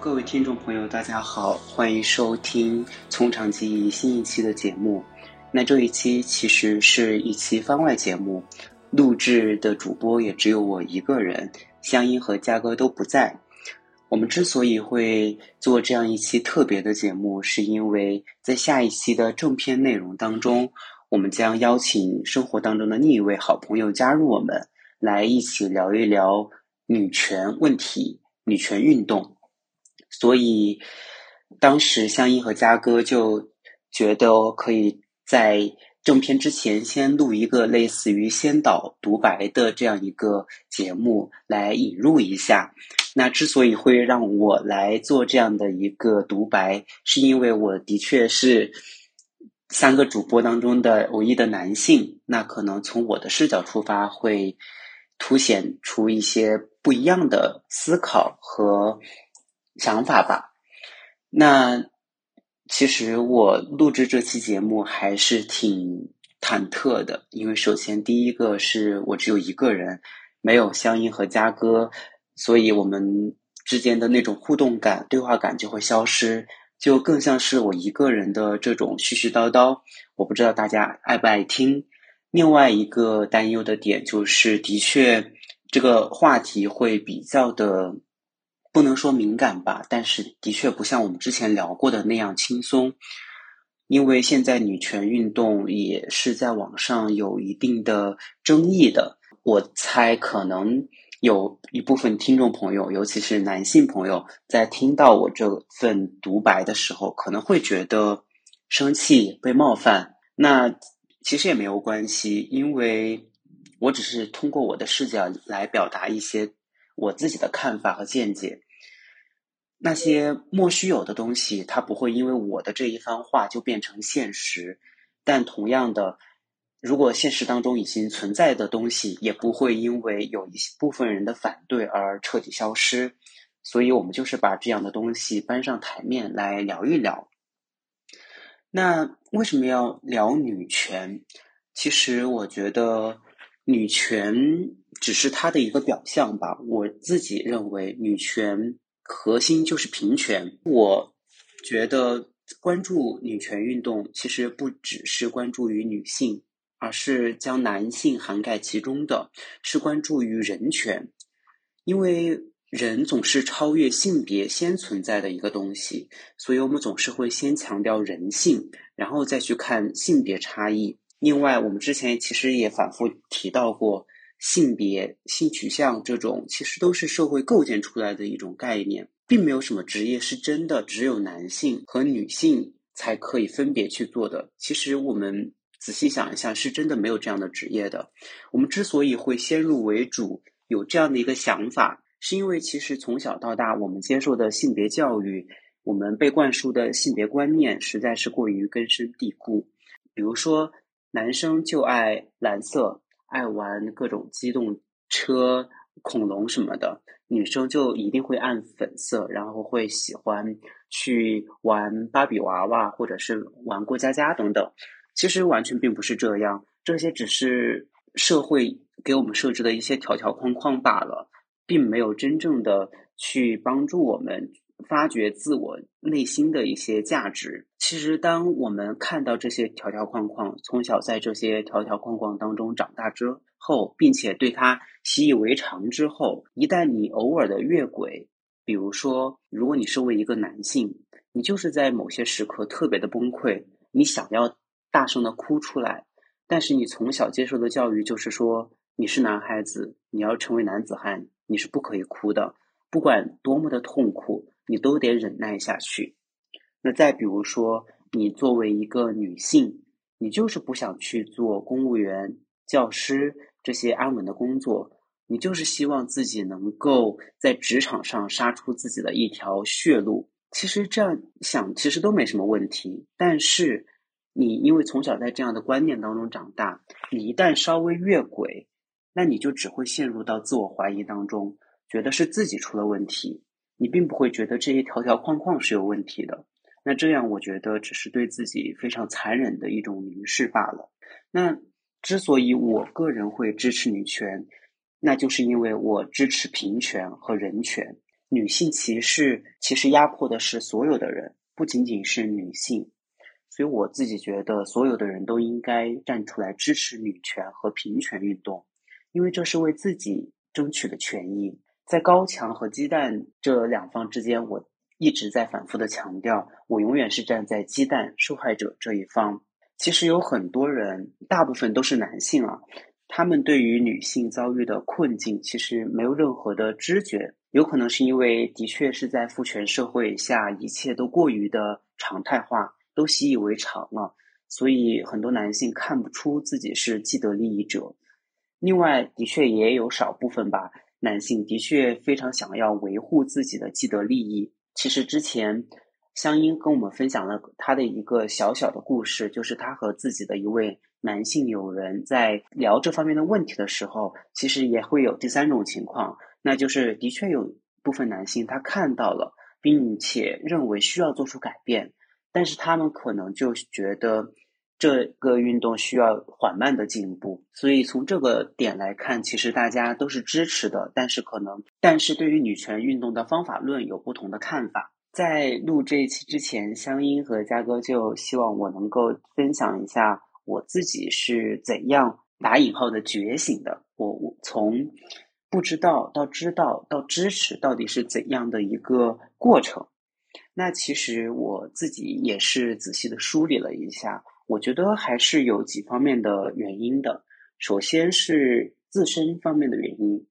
各位听众朋友，大家好，欢迎收听《从长计议》新一期的节目。那这一期其实是一期番外节目，录制的主播也只有我一个人，香音和嘉哥都不在。我们之所以会做这样一期特别的节目，是因为在下一期的正片内容当中，我们将邀请生活当中的另一位好朋友加入我们，来一起聊一聊女权问题、女权运动。所以当时香音和嘉哥就觉得可以在正片之前先录一个类似于先导独白的这样一个节目来引入一下。那之所以会让我来做这样的一个独白，是因为我的确是三个主播当中的唯一的男性，那可能从我的视角出发会凸显出一些不一样的思考和想法吧。那其实我录制这期节目还是挺忐忑的，因为首先第一个是我只有一个人，没有香音和嘉哥，所以我们之间的那种互动感、对话感就会消失，就更像是我一个人的这种絮絮叨叨。我不知道大家爱不爱听。另外一个担忧的点就是，的确这个话题会比较的。不能说敏感吧，但是的确不像我们之前聊过的那样轻松，因为现在女权运动也是在网上有一定的争议的。我猜可能有一部分听众朋友，尤其是男性朋友，在听到我这份独白的时候，可能会觉得生气、被冒犯。那其实也没有关系，因为我只是通过我的视角来表达一些。我自己的看法和见解，那些莫须有的东西，它不会因为我的这一番话就变成现实。但同样的，如果现实当中已经存在的东西，也不会因为有一部分人的反对而彻底消失。所以，我们就是把这样的东西搬上台面来聊一聊。那为什么要聊女权？其实，我觉得女权。只是它的一个表象吧。我自己认为，女权核心就是平权。我觉得关注女权运动，其实不只是关注于女性，而是将男性涵盖其中的，是关注于人权。因为人总是超越性别先存在的一个东西，所以我们总是会先强调人性，然后再去看性别差异。另外，我们之前其实也反复提到过。性别、性取向这种其实都是社会构建出来的一种概念，并没有什么职业是真的只有男性和女性才可以分别去做的。其实我们仔细想一下，是真的没有这样的职业的。我们之所以会先入为主，有这样的一个想法，是因为其实从小到大我们接受的性别教育，我们被灌输的性别观念实在是过于根深蒂固。比如说，男生就爱蓝色。爱玩各种机动车、恐龙什么的，女生就一定会按粉色，然后会喜欢去玩芭比娃娃，或者是玩过家家等等。其实完全并不是这样，这些只是社会给我们设置的一些条条框框罢了，并没有真正的去帮助我们发掘自我内心的一些价值。其实，当我们看到这些条条框框，从小在这些条条框框当中长大之后，并且对它习以为常之后，一旦你偶尔的越轨，比如说，如果你身为一个男性，你就是在某些时刻特别的崩溃，你想要大声的哭出来，但是你从小接受的教育就是说，你是男孩子，你要成为男子汉，你是不可以哭的，不管多么的痛苦，你都得忍耐下去。那再比如说，你作为一个女性，你就是不想去做公务员、教师这些安稳的工作，你就是希望自己能够在职场上杀出自己的一条血路。其实这样想，其实都没什么问题。但是，你因为从小在这样的观念当中长大，你一旦稍微越轨，那你就只会陷入到自我怀疑当中，觉得是自己出了问题，你并不会觉得这些条条框框是有问题的。那这样，我觉得只是对自己非常残忍的一种凝视罢了。那之所以我个人会支持女权，那就是因为我支持平权和人权。女性歧视其实压迫的是所有的人，不仅仅是女性。所以我自己觉得，所有的人都应该站出来支持女权和平权运动，因为这是为自己争取的权益。在高墙和鸡蛋这两方之间，我。一直在反复的强调，我永远是站在鸡蛋受害者这一方。其实有很多人，大部分都是男性啊，他们对于女性遭遇的困境，其实没有任何的知觉。有可能是因为的确是在父权社会下，一切都过于的常态化，都习以为常了，所以很多男性看不出自己是既得利益者。另外，的确也有少部分吧，男性的确非常想要维护自己的既得利益。其实之前，香音跟我们分享了他的一个小小的故事，就是他和自己的一位男性友人在聊这方面的问题的时候，其实也会有第三种情况，那就是的确有部分男性他看到了，并且认为需要做出改变，但是他们可能就觉得。这个运动需要缓慢的进步，所以从这个点来看，其实大家都是支持的。但是可能，但是对于女权运动的方法论有不同的看法。在录这一期之前，香音和嘉哥就希望我能够分享一下我自己是怎样打引号的觉醒的。我我从不知道到知道到支持，到底是怎样的一个过程？那其实我自己也是仔细的梳理了一下。我觉得还是有几方面的原因的。首先是自身方面的原因，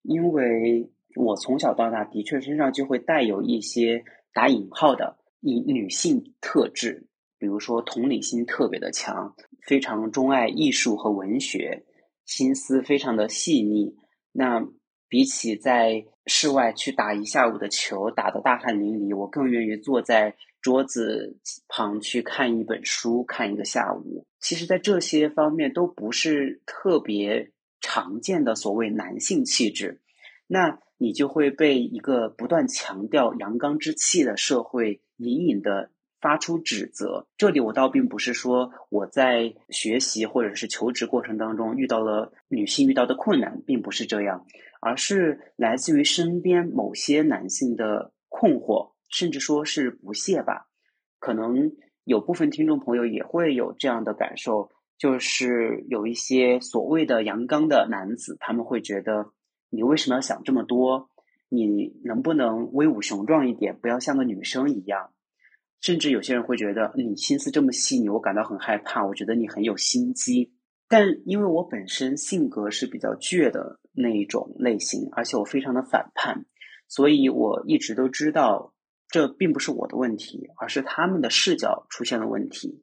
因为我从小到大的确身上就会带有一些打引号的以女性特质，比如说同理心特别的强，非常钟爱艺术和文学，心思非常的细腻。那比起在室外去打一下午的球，打得大汗淋漓，我更愿意坐在。桌子旁去看一本书，看一个下午，其实，在这些方面都不是特别常见的所谓男性气质，那你就会被一个不断强调阳刚之气的社会隐隐的发出指责。这里我倒并不是说我在学习或者是求职过程当中遇到了女性遇到的困难，并不是这样，而是来自于身边某些男性的困惑。甚至说是不屑吧，可能有部分听众朋友也会有这样的感受，就是有一些所谓的阳刚的男子，他们会觉得你为什么要想这么多？你能不能威武雄壮一点，不要像个女生一样？甚至有些人会觉得你心思这么细腻，我感到很害怕。我觉得你很有心机，但因为我本身性格是比较倔的那一种类型，而且我非常的反叛，所以我一直都知道。这并不是我的问题，而是他们的视角出现了问题。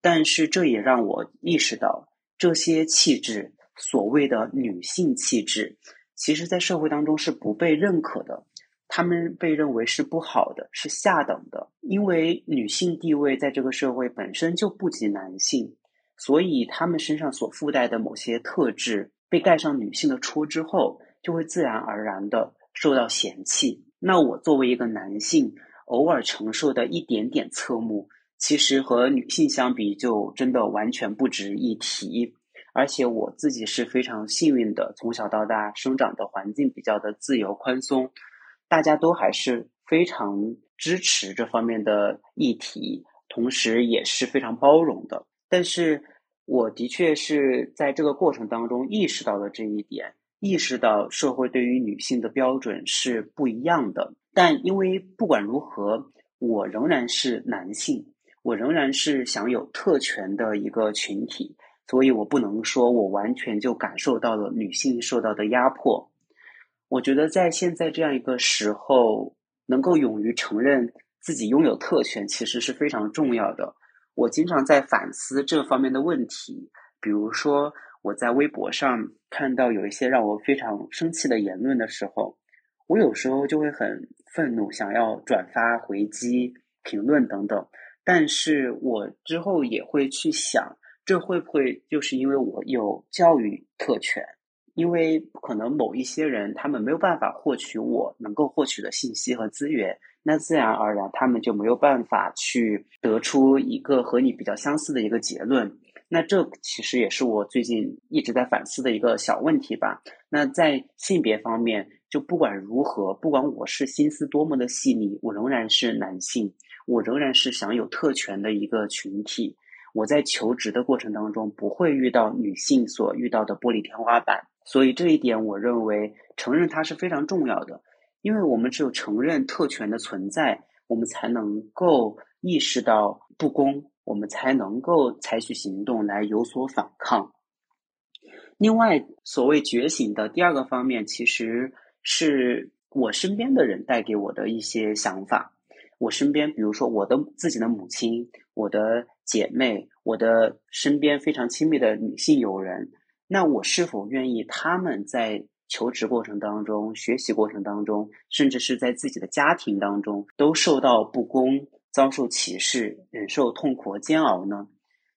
但是这也让我意识到，这些气质，所谓的女性气质，其实在社会当中是不被认可的。他们被认为是不好的，是下等的。因为女性地位在这个社会本身就不及男性，所以他们身上所附带的某些特质被盖上女性的戳之后，就会自然而然的受到嫌弃。那我作为一个男性，偶尔承受的一点点侧目，其实和女性相比，就真的完全不值一提。而且我自己是非常幸运的，从小到大生长的环境比较的自由宽松，大家都还是非常支持这方面的议题，同时也是非常包容的。但是我的确是在这个过程当中意识到了这一点。意识到社会对于女性的标准是不一样的，但因为不管如何，我仍然是男性，我仍然是享有特权的一个群体，所以我不能说我完全就感受到了女性受到的压迫。我觉得在现在这样一个时候，能够勇于承认自己拥有特权，其实是非常重要的。我经常在反思这方面的问题，比如说。我在微博上看到有一些让我非常生气的言论的时候，我有时候就会很愤怒，想要转发回击、评论等等。但是我之后也会去想，这会不会就是因为我有教育特权？因为可能某一些人他们没有办法获取我能够获取的信息和资源，那自然而然他们就没有办法去得出一个和你比较相似的一个结论。那这其实也是我最近一直在反思的一个小问题吧。那在性别方面，就不管如何，不管我是心思多么的细腻，我仍然是男性，我仍然是享有特权的一个群体。我在求职的过程当中，不会遇到女性所遇到的玻璃天花板。所以这一点，我认为承认它是非常重要的，因为我们只有承认特权的存在，我们才能够意识到不公，我们才能够采取行动来有所反抗。另外，所谓觉醒的第二个方面，其实是我身边的人带给我的一些想法。我身边，比如说我的自己的母亲、我的姐妹、我的身边非常亲密的女性友人。那我是否愿意他们在求职过程当中、学习过程当中，甚至是在自己的家庭当中，都受到不公、遭受歧视、忍受痛苦和煎熬呢？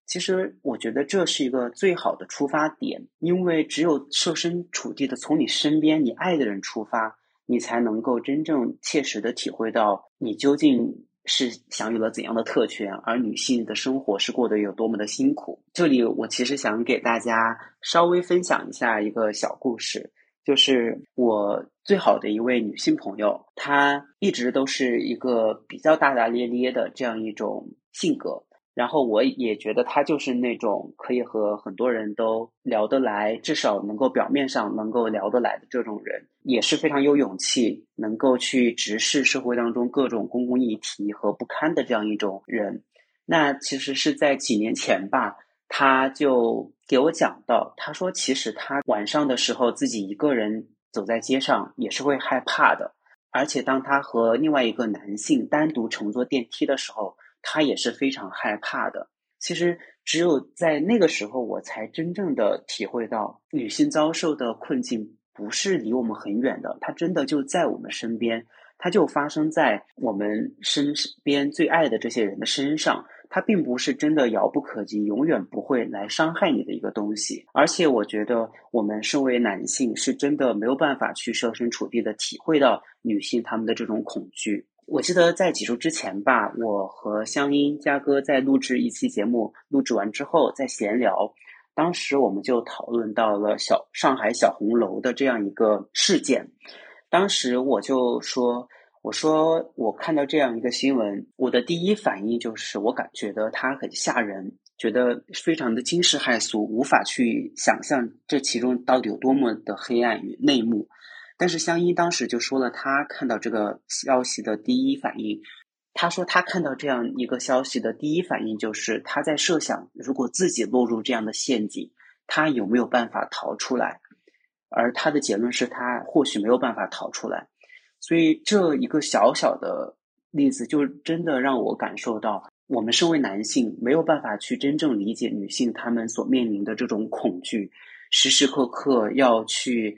其实，我觉得这是一个最好的出发点，因为只有设身处地的从你身边、你爱的人出发，你才能够真正切实的体会到你究竟。是享有了怎样的特权，而女性的生活是过得有多么的辛苦？这里我其实想给大家稍微分享一下一个小故事，就是我最好的一位女性朋友，她一直都是一个比较大大咧咧的这样一种性格。然后我也觉得她就是那种可以和很多人都聊得来，至少能够表面上能够聊得来的这种人，也是非常有勇气，能够去直视社会当中各种公共议题和不堪的这样一种人。那其实是在几年前吧，他就给我讲到，他说其实他晚上的时候自己一个人走在街上也是会害怕的，而且当他和另外一个男性单独乘坐电梯的时候。他也是非常害怕的。其实，只有在那个时候，我才真正的体会到，女性遭受的困境不是离我们很远的，它真的就在我们身边，它就发生在我们身边最爱的这些人的身上。它并不是真的遥不可及，永远不会来伤害你的一个东西。而且，我觉得我们身为男性，是真的没有办法去设身处地的体会到女性她们的这种恐惧。我记得在几周之前吧，我和香音嘉哥在录制一期节目，录制完之后在闲聊，当时我们就讨论到了小上海小红楼的这样一个事件。当时我就说：“我说我看到这样一个新闻，我的第一反应就是我感觉得它很吓人，觉得非常的惊世骇俗，无法去想象这其中到底有多么的黑暗与内幕。”但是香音当时就说了，他看到这个消息的第一反应，他说他看到这样一个消息的第一反应就是他在设想，如果自己落入这样的陷阱，他有没有办法逃出来？而他的结论是他或许没有办法逃出来。所以这一个小小的例子，就真的让我感受到，我们身为男性没有办法去真正理解女性她们所面临的这种恐惧，时时刻刻要去。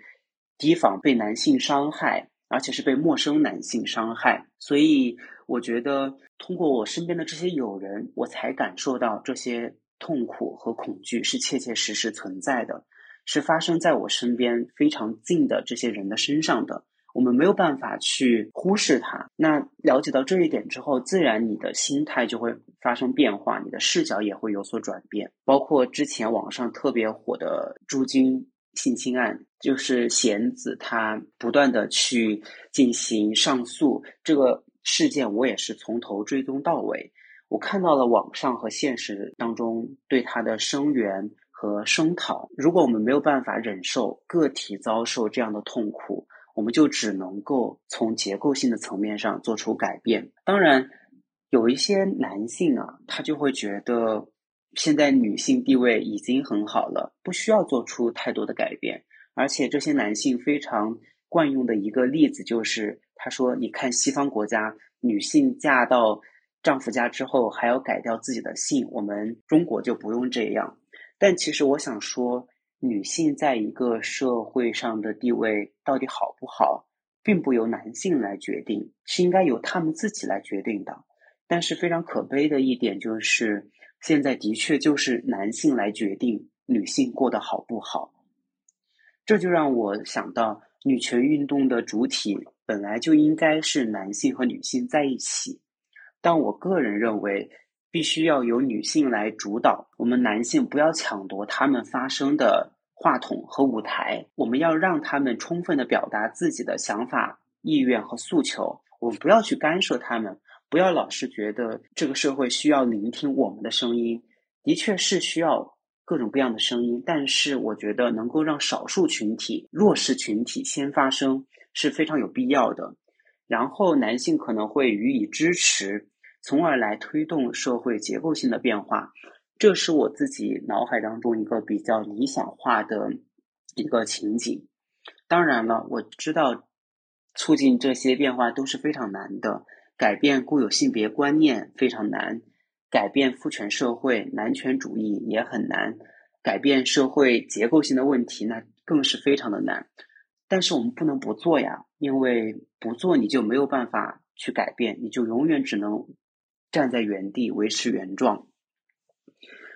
提防被男性伤害，而且是被陌生男性伤害，所以我觉得通过我身边的这些友人，我才感受到这些痛苦和恐惧是切切实实存在的，是发生在我身边非常近的这些人的身上的。我们没有办法去忽视它。那了解到这一点之后，自然你的心态就会发生变化，你的视角也会有所转变。包括之前网上特别火的朱军。性侵案就是贤子，他不断的去进行上诉，这个事件我也是从头追踪到尾。我看到了网上和现实当中对他的声援和声讨。如果我们没有办法忍受个体遭受这样的痛苦，我们就只能够从结构性的层面上做出改变。当然，有一些男性啊，他就会觉得。现在女性地位已经很好了，不需要做出太多的改变。而且这些男性非常惯用的一个例子就是，他说：“你看西方国家，女性嫁到丈夫家之后还要改掉自己的姓，我们中国就不用这样。”但其实我想说，女性在一个社会上的地位到底好不好，并不由男性来决定，是应该由他们自己来决定的。但是非常可悲的一点就是，现在的确就是男性来决定女性过得好不好。这就让我想到，女权运动的主体本来就应该是男性和女性在一起，但我个人认为，必须要由女性来主导，我们男性不要抢夺他们发声的话筒和舞台，我们要让他们充分的表达自己的想法、意愿和诉求，我们不要去干涉他们，不要老是觉得这个社会需要聆听我们的声音，的确是需要。各种各样的声音，但是我觉得能够让少数群体、弱势群体先发声是非常有必要的。然后男性可能会予以支持，从而来推动社会结构性的变化。这是我自己脑海当中一个比较理想化的一个情景。当然了，我知道促进这些变化都是非常难的，改变固有性别观念非常难。改变父权社会、男权主义也很难，改变社会结构性的问题那更是非常的难。但是我们不能不做呀，因为不做你就没有办法去改变，你就永远只能站在原地维持原状。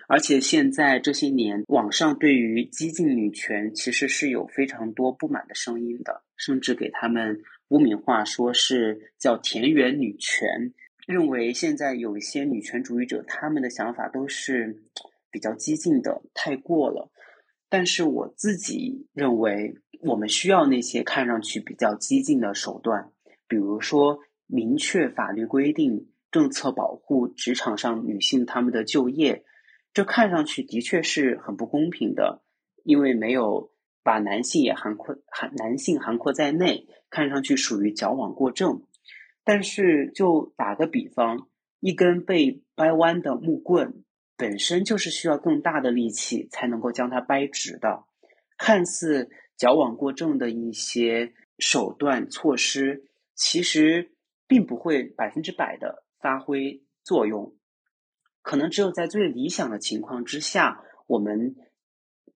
而且现在这些年，网上对于激进女权其实是有非常多不满的声音的，甚至给他们污名化，说是叫田园女权。认为现在有一些女权主义者，他们的想法都是比较激进的，太过了。但是我自己认为，我们需要那些看上去比较激进的手段，比如说明确法律规定、政策保护职场上女性她们的就业。这看上去的确是很不公平的，因为没有把男性也涵括含男性涵括在内，看上去属于矫枉过正。但是，就打个比方，一根被掰弯的木棍本身就是需要更大的力气才能够将它掰直的。看似矫枉过正的一些手段措施，其实并不会百分之百的发挥作用。可能只有在最理想的情况之下，我们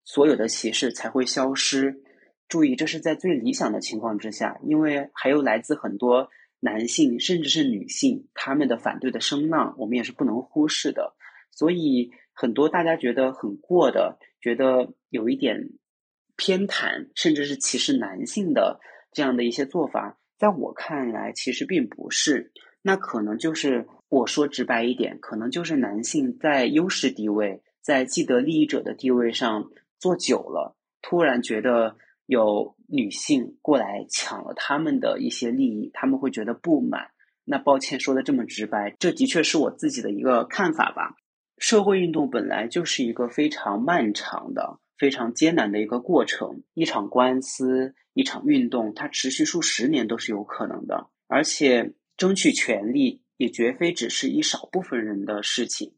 所有的歧视才会消失。注意，这是在最理想的情况之下，因为还有来自很多。男性甚至是女性，他们的反对的声浪，我们也是不能忽视的。所以，很多大家觉得很过的，觉得有一点偏袒，甚至是歧视男性的这样的一些做法，在我看来，其实并不是。那可能就是我说直白一点，可能就是男性在优势地位，在既得利益者的地位上做久了，突然觉得。有女性过来抢了他们的一些利益，他们会觉得不满。那抱歉说的这么直白，这的确是我自己的一个看法吧。社会运动本来就是一个非常漫长的、非常艰难的一个过程，一场官司、一场运动，它持续数十年都是有可能的。而且争取权利也绝非只是一少部分人的事情，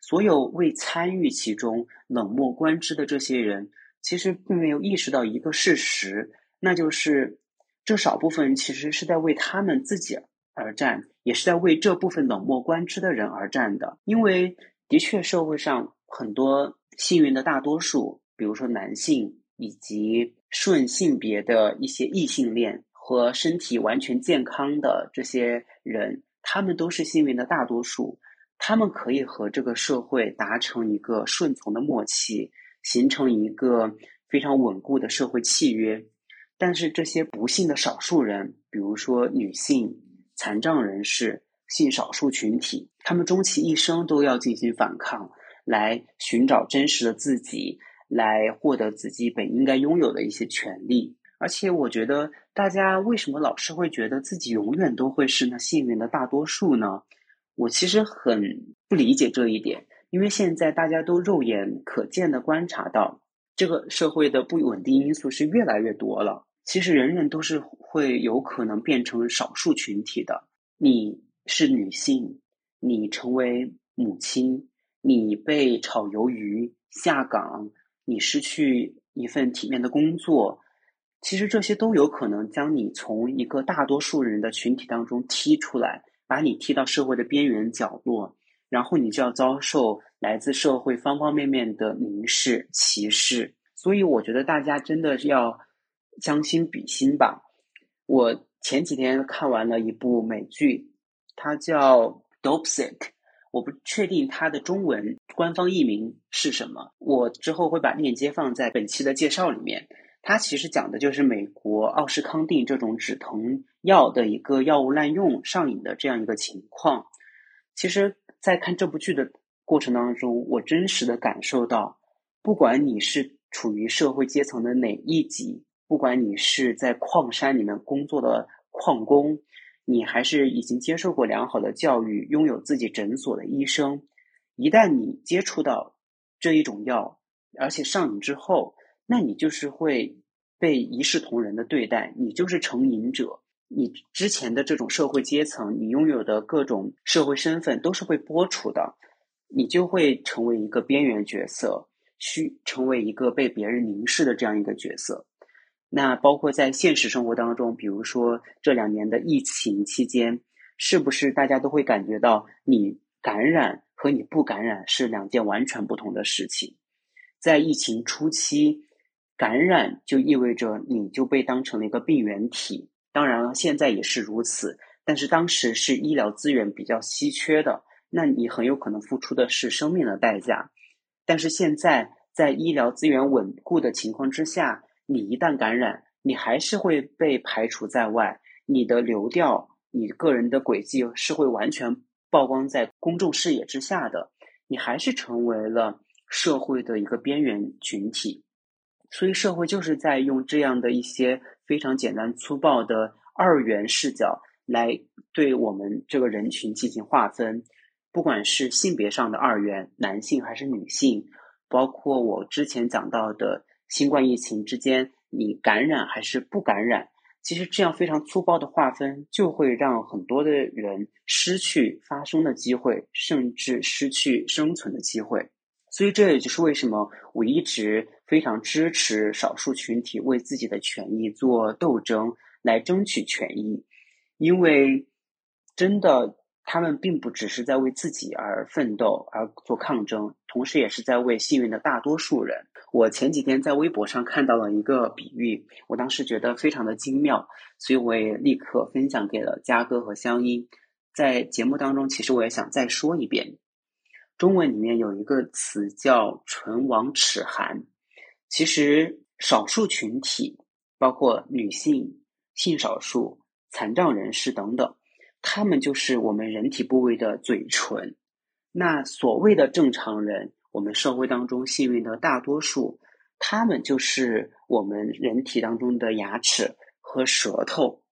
所有未参与其中、冷漠观之的这些人。其实并没有意识到一个事实，那就是这少部分人其实是在为他们自己而战，也是在为这部分冷漠观之的人而战的。因为的确，社会上很多幸运的大多数，比如说男性以及顺性别的一些异性恋和身体完全健康的这些人，他们都是幸运的大多数，他们可以和这个社会达成一个顺从的默契。形成一个非常稳固的社会契约，但是这些不幸的少数人，比如说女性、残障人士、性少数群体，他们终其一生都要进行反抗，来寻找真实的自己，来获得自己本应该拥有的一些权利。而且，我觉得大家为什么老是会觉得自己永远都会是那幸运的大多数呢？我其实很不理解这一点。因为现在大家都肉眼可见的观察到，这个社会的不稳定因素是越来越多了。其实人人都是会有可能变成少数群体的。你是女性，你成为母亲，你被炒鱿鱼、下岗，你失去一份体面的工作，其实这些都有可能将你从一个大多数人的群体当中踢出来，把你踢到社会的边缘角落。然后你就要遭受来自社会方方面面的凝视、歧视，所以我觉得大家真的要将心比心吧。我前几天看完了一部美剧，它叫《Dopesick，我不确定它的中文官方译名是什么，我之后会把链接放在本期的介绍里面。它其实讲的就是美国奥施康定这种止疼药的一个药物滥用上瘾的这样一个情况。其实，在看这部剧的过程当中，我真实的感受到，不管你是处于社会阶层的哪一级，不管你是在矿山里面工作的矿工，你还是已经接受过良好的教育、拥有自己诊所的医生，一旦你接触到这一种药，而且上瘾之后，那你就是会被一视同仁的对待，你就是成瘾者。你之前的这种社会阶层，你拥有的各种社会身份都是会剥除的，你就会成为一个边缘角色，需成为一个被别人凝视的这样一个角色。那包括在现实生活当中，比如说这两年的疫情期间，是不是大家都会感觉到你感染和你不感染是两件完全不同的事情？在疫情初期。感染就意味着你就被当成了一个病原体，当然了，现在也是如此。但是当时是医疗资源比较稀缺的，那你很有可能付出的是生命的代价。但是现在在医疗资源稳固的情况之下，你一旦感染，你还是会被排除在外，你的流调、你个人的轨迹是会完全曝光在公众视野之下的，你还是成为了社会的一个边缘群体。所以，社会就是在用这样的一些非常简单粗暴的二元视角来对我们这个人群进行划分，不管是性别上的二元，男性还是女性，包括我之前讲到的新冠疫情之间，你感染还是不感染，其实这样非常粗暴的划分，就会让很多的人失去发声的机会，甚至失去生存的机会。所以，这也就是为什么我一直非常支持少数群体为自己的权益做斗争，来争取权益。因为真的，他们并不只是在为自己而奋斗、而做抗争，同时也是在为幸运的大多数人。我前几天在微博上看到了一个比喻，我当时觉得非常的精妙，所以我也立刻分享给了嘉哥和香音。在节目当中，其实我也想再说一遍。中文里面有一个词叫“唇亡齿寒”，其实少数群体，包括女性、性少数、残障人士等等，他们就是我们人体部位的嘴唇。那所谓的正常人，我们社会当中幸运的大多数，他们就是我们人体当中的牙齿和舌头。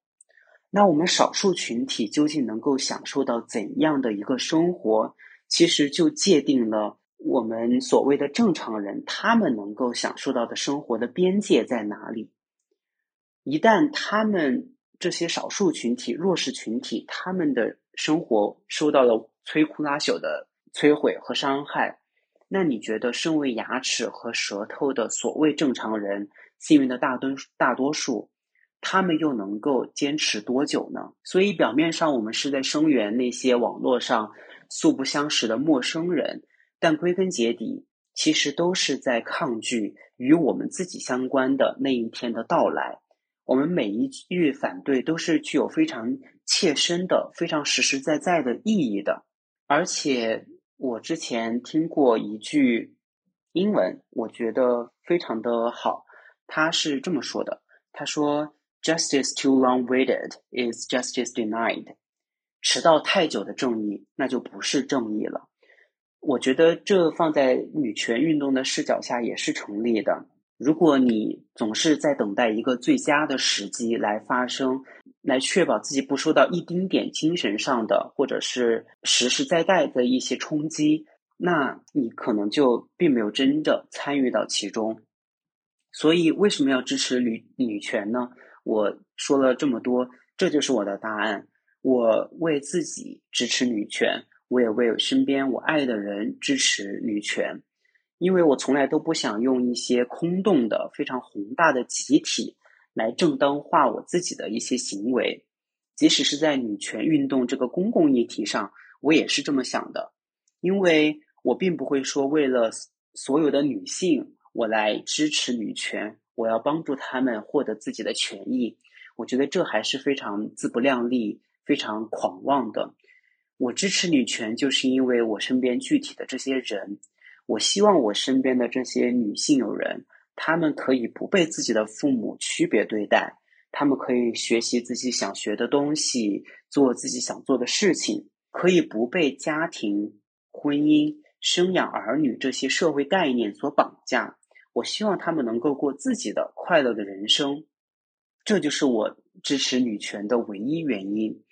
那我们少数群体究竟能够享受到怎样的一个生活？其实就界定了我们所谓的正常人，他们能够享受到的生活的边界在哪里？一旦他们这些少数群体、弱势群体，他们的生活受到了摧枯拉朽的摧毁和伤害，那你觉得，身为牙齿和舌头的所谓正常人，幸运的大多大多数，他们又能够坚持多久呢？所以，表面上我们是在声援那些网络上。素不相识的陌生人，但归根结底，其实都是在抗拒与我们自己相关的那一天的到来。我们每一句反对都是具有非常切身的、非常实实在在的意义的。而且，我之前听过一句英文，我觉得非常的好。他是这么说的：“他说，Justice too long waited is justice denied。”迟到太久的正义，那就不是正义了。我觉得这放在女权运动的视角下也是成立的。如果你总是在等待一个最佳的时机来发声，来确保自己不受到一丁点精神上的或者是实实在在的一些冲击，那你可能就并没有真的参与到其中。所以，为什么要支持女女权呢？我说了这么多，这就是我的答案。我为自己支持女权，我也为身边我爱的人支持女权，因为我从来都不想用一些空洞的、非常宏大的集体来正当化我自己的一些行为。即使是在女权运动这个公共议题上，我也是这么想的，因为我并不会说为了所有的女性我来支持女权，我要帮助她们获得自己的权益。我觉得这还是非常自不量力。非常狂妄的，我支持女权，就是因为我身边具体的这些人，我希望我身边的这些女性友人，她们可以不被自己的父母区别对待，她们可以学习自己想学的东西，做自己想做的事情，可以不被家庭、婚姻、生养儿女这些社会概念所绑架。我希望她们能够过自己的快乐的人生，这就是我支持女权的唯一原因。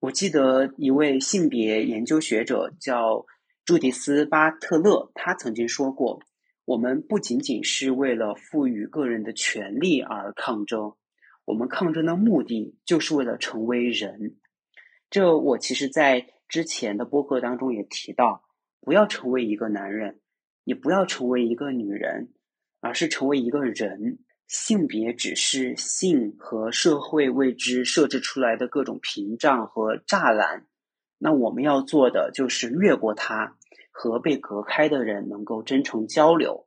我记得一位性别研究学者叫朱迪斯·巴特勒，他曾经说过：“我们不仅仅是为了赋予个人的权利而抗争，我们抗争的目的就是为了成为人。”这我其实在之前的播客当中也提到：不要成为一个男人，也不要成为一个女人，而是成为一个人。性别只是性和社会为之设置出来的各种屏障和栅栏，那我们要做的就是越过它，和被隔开的人能够真诚交流。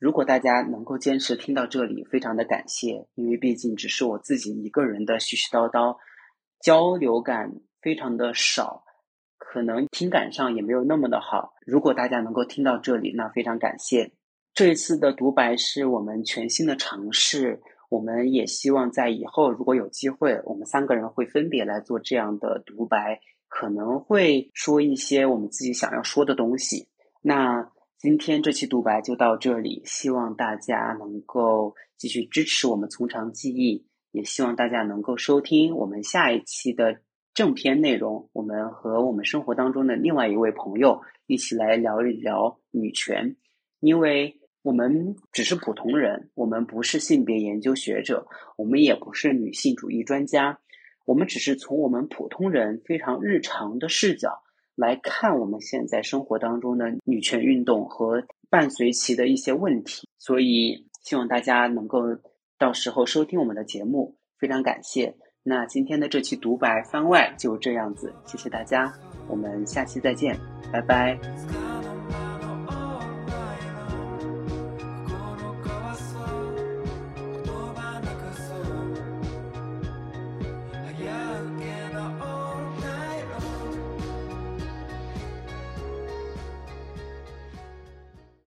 如果大家能够坚持听到这里，非常的感谢，因为毕竟只是我自己一个人的絮絮叨叨，交流感非常的少，可能听感上也没有那么的好。如果大家能够听到这里，那非常感谢。这一次的独白是我们全新的尝试，我们也希望在以后如果有机会，我们三个人会分别来做这样的独白，可能会说一些我们自己想要说的东西。那今天这期独白就到这里，希望大家能够继续支持我们从长计议，也希望大家能够收听我们下一期的正片内容。我们和我们生活当中的另外一位朋友一起来聊一聊女权，因为。我们只是普通人，我们不是性别研究学者，我们也不是女性主义专家，我们只是从我们普通人非常日常的视角来看我们现在生活当中的女权运动和伴随其的一些问题。所以，希望大家能够到时候收听我们的节目，非常感谢。那今天的这期独白番外就这样子，谢谢大家，我们下期再见，拜拜。